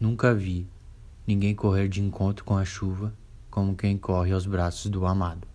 Nunca vi ninguém correr de encontro com a chuva como quem corre aos braços do amado.